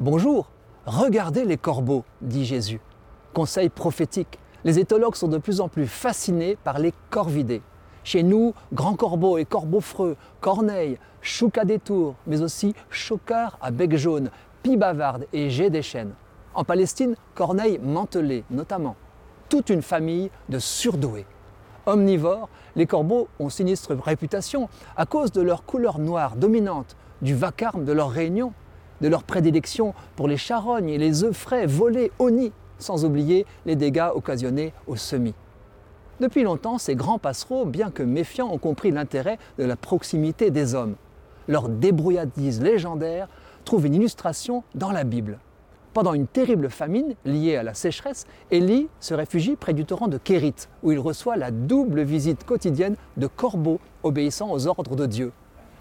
Bonjour, regardez les corbeaux, dit Jésus. Conseil prophétique. Les éthologues sont de plus en plus fascinés par les corvidés. Chez nous, grand corbeau et corbeau freux, corneille, chouca des tours, mais aussi chocard à bec jaune, pie bavarde et jet des chênes. En Palestine, corneille mantelé notamment. Toute une famille de surdoués. Omnivores, les corbeaux ont sinistre réputation à cause de leur couleur noire dominante, du vacarme de leur réunion, de leur prédilection pour les charognes et les œufs frais volés au nid, sans oublier les dégâts occasionnés aux semis. Depuis longtemps, ces grands passereaux, bien que méfiants, ont compris l'intérêt de la proximité des hommes. Leur débrouillardise légendaire trouve une illustration dans la Bible. Pendant une terrible famine liée à la sécheresse, Élie se réfugie près du torrent de Kérit, où il reçoit la double visite quotidienne de corbeaux obéissant aux ordres de Dieu.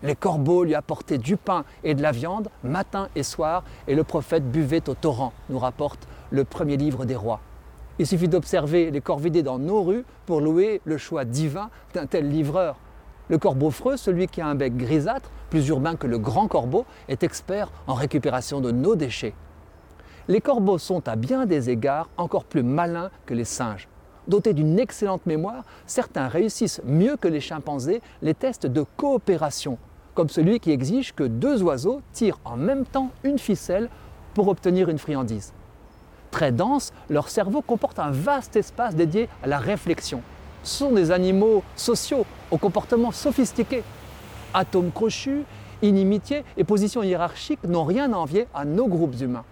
Les corbeaux lui apportaient du pain et de la viande matin et soir, et le prophète buvait au torrent, nous rapporte le premier livre des rois. Il suffit d'observer les corvidés dans nos rues pour louer le choix divin d'un tel livreur. Le corbeau freux, celui qui a un bec grisâtre, plus urbain que le grand corbeau, est expert en récupération de nos déchets. Les corbeaux sont à bien des égards encore plus malins que les singes. Dotés d'une excellente mémoire, certains réussissent mieux que les chimpanzés les tests de coopération, comme celui qui exige que deux oiseaux tirent en même temps une ficelle pour obtenir une friandise. Très dense, leur cerveau comporte un vaste espace dédié à la réflexion. Ce sont des animaux sociaux, au comportement sophistiqué. Atomes crochus, inimitié et position hiérarchique n'ont rien à envier à nos groupes humains.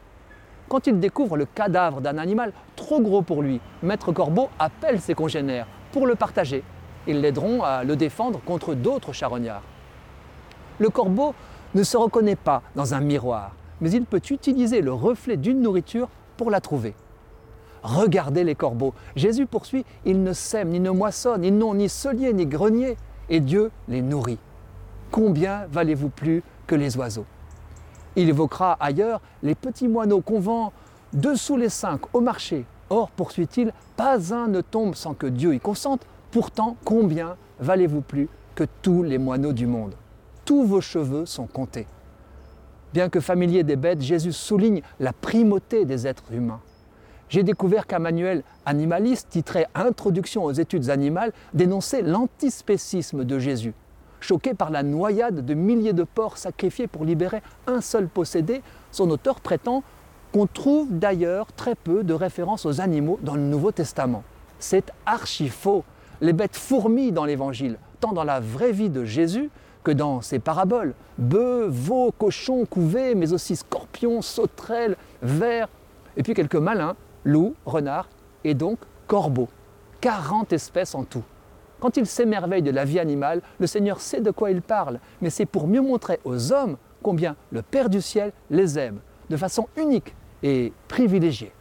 Quand il découvre le cadavre d'un animal trop gros pour lui, Maître Corbeau appelle ses congénères pour le partager. Ils l'aideront à le défendre contre d'autres charognards. Le corbeau ne se reconnaît pas dans un miroir, mais il peut utiliser le reflet d'une nourriture pour la trouver. Regardez les corbeaux. Jésus poursuit, ils ne sèment ni ne moissonnent, ils n'ont ni cellier ni grenier, et Dieu les nourrit. Combien valez-vous plus que les oiseaux? Il évoquera ailleurs les petits moineaux qu'on vend dessous les cinq au marché. Or, poursuit-il, pas un ne tombe sans que Dieu y consente. Pourtant, combien valez-vous plus que tous les moineaux du monde? Tous vos cheveux sont comptés. Bien que familier des bêtes, Jésus souligne la primauté des êtres humains. J'ai découvert qu'un manuel animaliste titré Introduction aux études animales dénonçait l'antispécisme de Jésus. Choqué par la noyade de milliers de porcs sacrifiés pour libérer un seul possédé, son auteur prétend qu'on trouve d'ailleurs très peu de références aux animaux dans le Nouveau Testament. C'est archi faux. Les bêtes fourmillent dans l'Évangile, tant dans la vraie vie de Jésus que dans ses paraboles. Bœufs, veaux, cochons, couvés, mais aussi scorpions, sauterelles, vers, et puis quelques malins, loups, renards et donc corbeaux. 40 espèces en tout. Quand il s'émerveille de la vie animale, le Seigneur sait de quoi il parle, mais c'est pour mieux montrer aux hommes combien le Père du ciel les aime de façon unique et privilégiée.